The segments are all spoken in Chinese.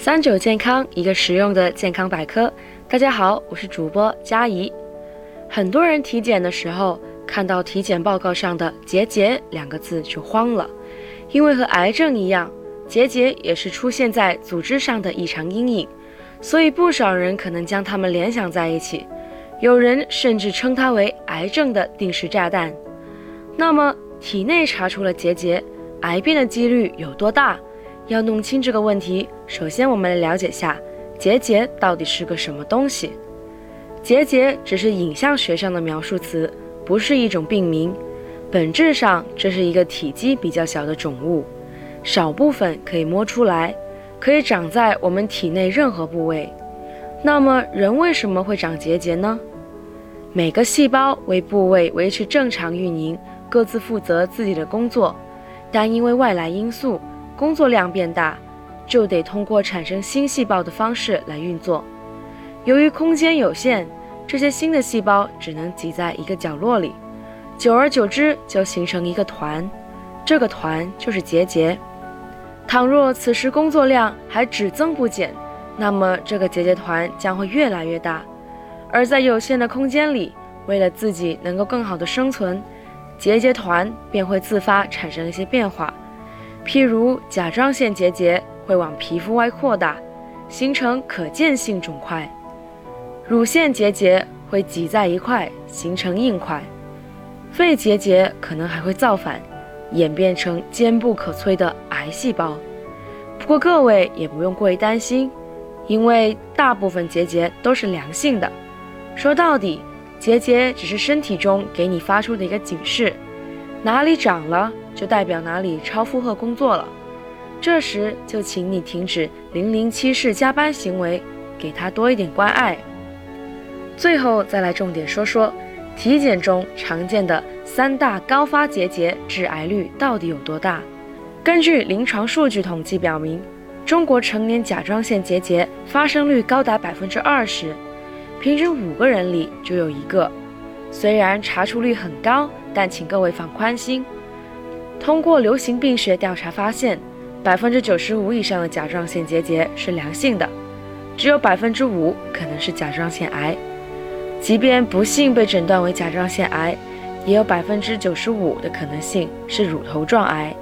三九健康，一个实用的健康百科。大家好，我是主播佳怡。很多人体检的时候看到体检报告上的“结节”两个字就慌了，因为和癌症一样，结节也是出现在组织上的异常阴影，所以不少人可能将它们联想在一起。有人甚至称它为癌症的定时炸弹。那么，体内查出了结节，癌变的几率有多大？要弄清这个问题，首先我们来了解下结节到底是个什么东西。结节只是影像学上的描述词，不是一种病名。本质上，这是一个体积比较小的肿物，少部分可以摸出来，可以长在我们体内任何部位。那么，人为什么会长结节呢？每个细胞为部位维持正常运营，各自负责自己的工作，但因为外来因素。工作量变大，就得通过产生新细胞的方式来运作。由于空间有限，这些新的细胞只能挤在一个角落里，久而久之就形成一个团，这个团就是结节。倘若此时工作量还只增不减，那么这个结节团将会越来越大。而在有限的空间里，为了自己能够更好的生存，结节团便会自发产生一些变化。譬如甲状腺结节会往皮肤外扩大，形成可见性肿块；乳腺结节会挤在一块，形成硬块；肺结节可能还会造反，演变成坚不可摧的癌细胞。不过各位也不用过于担心，因为大部分结节都是良性的。说到底，结节只是身体中给你发出的一个警示，哪里长了。就代表哪里超负荷工作了，这时就请你停止零零七式加班行为，给他多一点关爱。最后再来重点说说，体检中常见的三大高发结节致癌率到底有多大？根据临床数据统计表明，中国成年甲状腺结节发生率高达百分之二十，平均五个人里就有一个。虽然查出率很高，但请各位放宽心。通过流行病学调查发现，百分之九十五以上的甲状腺结节是良性的，只有百分之五可能是甲状腺癌。即便不幸被诊断为甲状腺癌，也有百分之九十五的可能性是乳头状癌，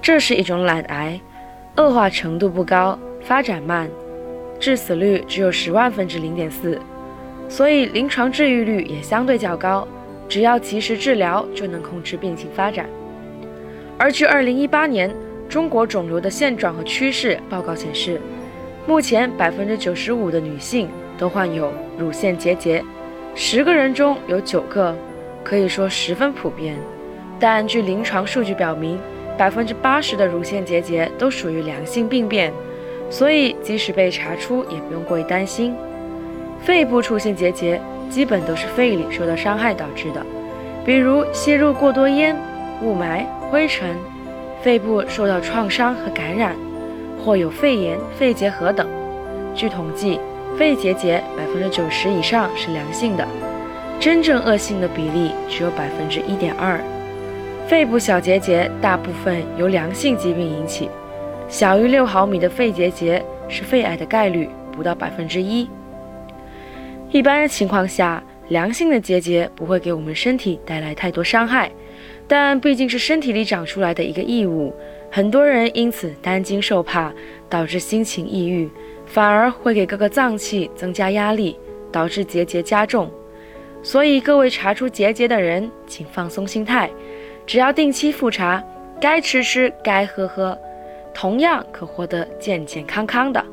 这是一种懒癌，恶化程度不高，发展慢，致死率只有十万分之零点四，所以临床治愈率也相对较高，只要及时治疗就能控制病情发展。而据2018年中国肿瘤的现状和趋势报告显示，目前95%的女性都患有乳腺结节，十个人中有九个，可以说十分普遍。但据临床数据表明，80%的乳腺结节都属于良性病变，所以即使被查出，也不用过于担心。肺部出现结节，基本都是肺里受到伤害导致的，比如吸入过多烟、雾霾。灰尘、肺部受到创伤和感染，或有肺炎、肺结核等。据统计，肺结节百分之九十以上是良性的，真正恶性的比例只有百分之一点二。肺部小结节大部分由良性疾病引起，小于六毫米的肺结节是肺癌的概率不到百分之一。一般情况下，良性的结节不会给我们身体带来太多伤害。但毕竟是身体里长出来的一个异物，很多人因此担惊受怕，导致心情抑郁，反而会给各个脏器增加压力，导致结节加重。所以各位查出结节的人，请放松心态，只要定期复查，该吃吃，该喝喝，同样可活得健健康康的。